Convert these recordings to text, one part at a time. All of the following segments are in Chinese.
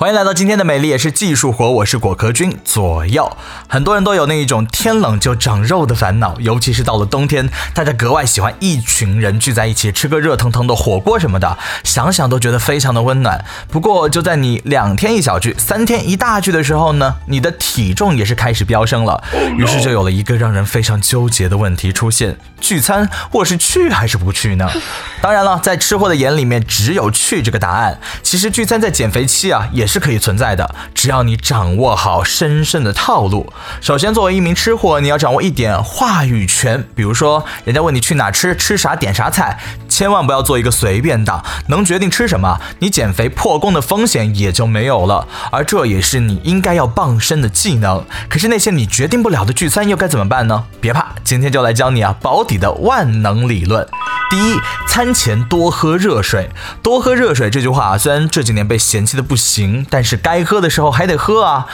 欢迎来到今天的美丽也是技术活，我是果壳君左右。很多人都有那一种天冷就长肉的烦恼，尤其是到了冬天，大家格外喜欢一群人聚在一起吃个热腾腾的火锅什么的，想想都觉得非常的温暖。不过就在你两天一小聚、三天一大聚的时候呢，你的体重也是开始飙升了，于是就有了一个让人非常纠结的问题出现：聚餐我是去还是不去呢？当然了，在吃货的眼里面只有去这个答案。其实聚餐在减肥期啊也。是可以存在的，只要你掌握好深深的套路。首先，作为一名吃货，你要掌握一点话语权。比如说，人家问你去哪吃，吃啥，点啥菜，千万不要做一个随便党，能决定吃什么，你减肥破功的风险也就没有了。而这也是你应该要傍身的技能。可是那些你决定不了的聚餐又该怎么办呢？别怕，今天就来教你啊保底的万能理论。第一，餐前多喝热水。多喝热水这句话啊，虽然这几年被嫌弃的不行，但是该喝的时候还得喝啊。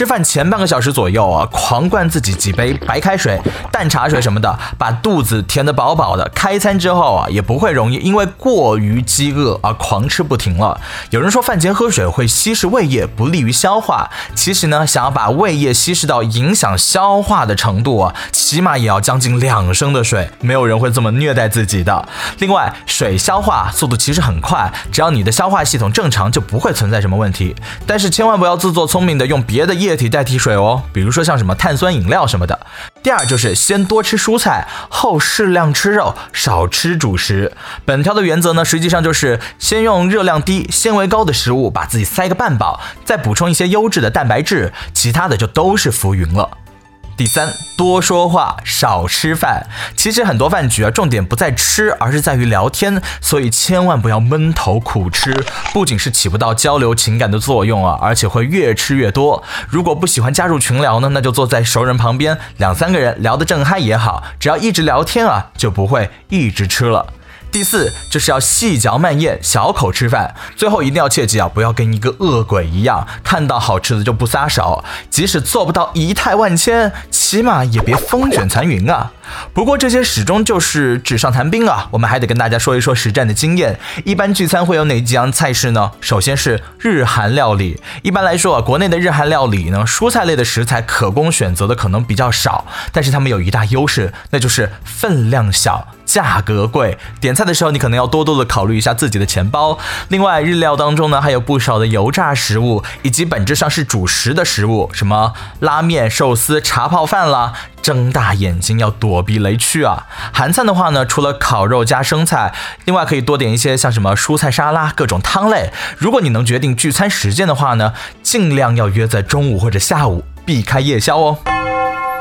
吃饭前半个小时左右啊，狂灌自己几杯白开水、淡茶水什么的，把肚子填得饱饱的。开餐之后啊，也不会容易因为过于饥饿而狂吃不停了。有人说饭前喝水会稀释胃液，不利于消化。其实呢，想要把胃液稀释到影响消化的程度啊，起码也要将近两升的水。没有人会这么虐待自己的。另外，水消化速度其实很快，只要你的消化系统正常，就不会存在什么问题。但是千万不要自作聪明的用别的液液体代替水哦，比如说像什么碳酸饮料什么的。第二就是先多吃蔬菜，后适量吃肉，少吃主食。本条的原则呢，实际上就是先用热量低、纤维高的食物把自己塞个半饱，再补充一些优质的蛋白质，其他的就都是浮云了。第三，多说话，少吃饭。其实很多饭局啊，重点不在吃，而是在于聊天，所以千万不要闷头苦吃，不仅是起不到交流情感的作用啊，而且会越吃越多。如果不喜欢加入群聊呢，那就坐在熟人旁边，两三个人聊得正嗨也好，只要一直聊天啊，就不会一直吃了。第四就是要细嚼慢咽，小口吃饭。最后一定要切记啊，不要跟一个恶鬼一样，看到好吃的就不撒手。即使做不到仪态万千，起码也别风卷残云啊。不过这些始终就是纸上谈兵啊，我们还得跟大家说一说实战的经验。一般聚餐会有哪几样菜式呢？首先是日韩料理。一般来说啊，国内的日韩料理呢，蔬菜类的食材可供选择的可能比较少，但是他们有一大优势，那就是分量小。价格贵，点菜的时候你可能要多多的考虑一下自己的钱包。另外，日料当中呢还有不少的油炸食物，以及本质上是主食的食物，什么拉面、寿司、茶泡饭啦，睁大眼睛要躲避雷区啊。韩餐的话呢，除了烤肉加生菜，另外可以多点一些像什么蔬菜沙拉、各种汤类。如果你能决定聚餐时间的话呢，尽量要约在中午或者下午，避开夜宵哦。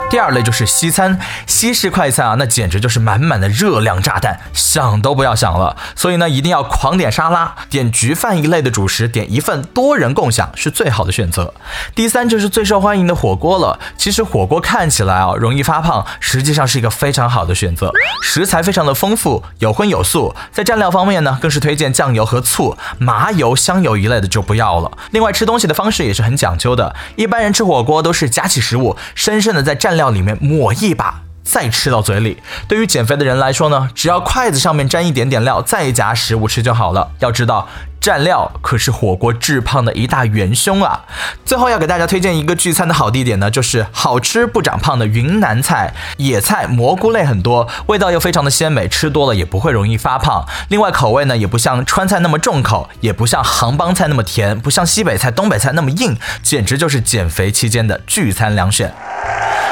第二类就是西餐，西式快餐啊，那简直就是满满的热量炸弹，想都不要想了。所以呢，一定要狂点沙拉，点焗饭一类的主食，点一份多人共享是最好的选择。第三就是最受欢迎的火锅了。其实火锅看起来啊容易发胖，实际上是一个非常好的选择。食材非常的丰富，有荤有素。在蘸料方面呢，更是推荐酱油和醋，麻油、香油一类的就不要了。另外吃东西的方式也是很讲究的，一般人吃火锅都是夹起食物，深深的在蘸。料里面抹一把，再吃到嘴里。对于减肥的人来说呢，只要筷子上面沾一点点料，再夹食物吃就好了。要知道，蘸料可是火锅致胖的一大元凶啊！最后要给大家推荐一个聚餐的好地点呢，就是好吃不长胖的云南菜，野菜、蘑菇类很多，味道又非常的鲜美，吃多了也不会容易发胖。另外口味呢，也不像川菜那么重口，也不像杭帮菜那么甜，不像西北菜、东北菜那么硬，简直就是减肥期间的聚餐良选。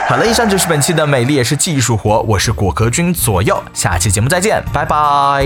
好了，以上就是本期的美丽也是技术活，我是果壳君左右，下期节目再见，拜拜。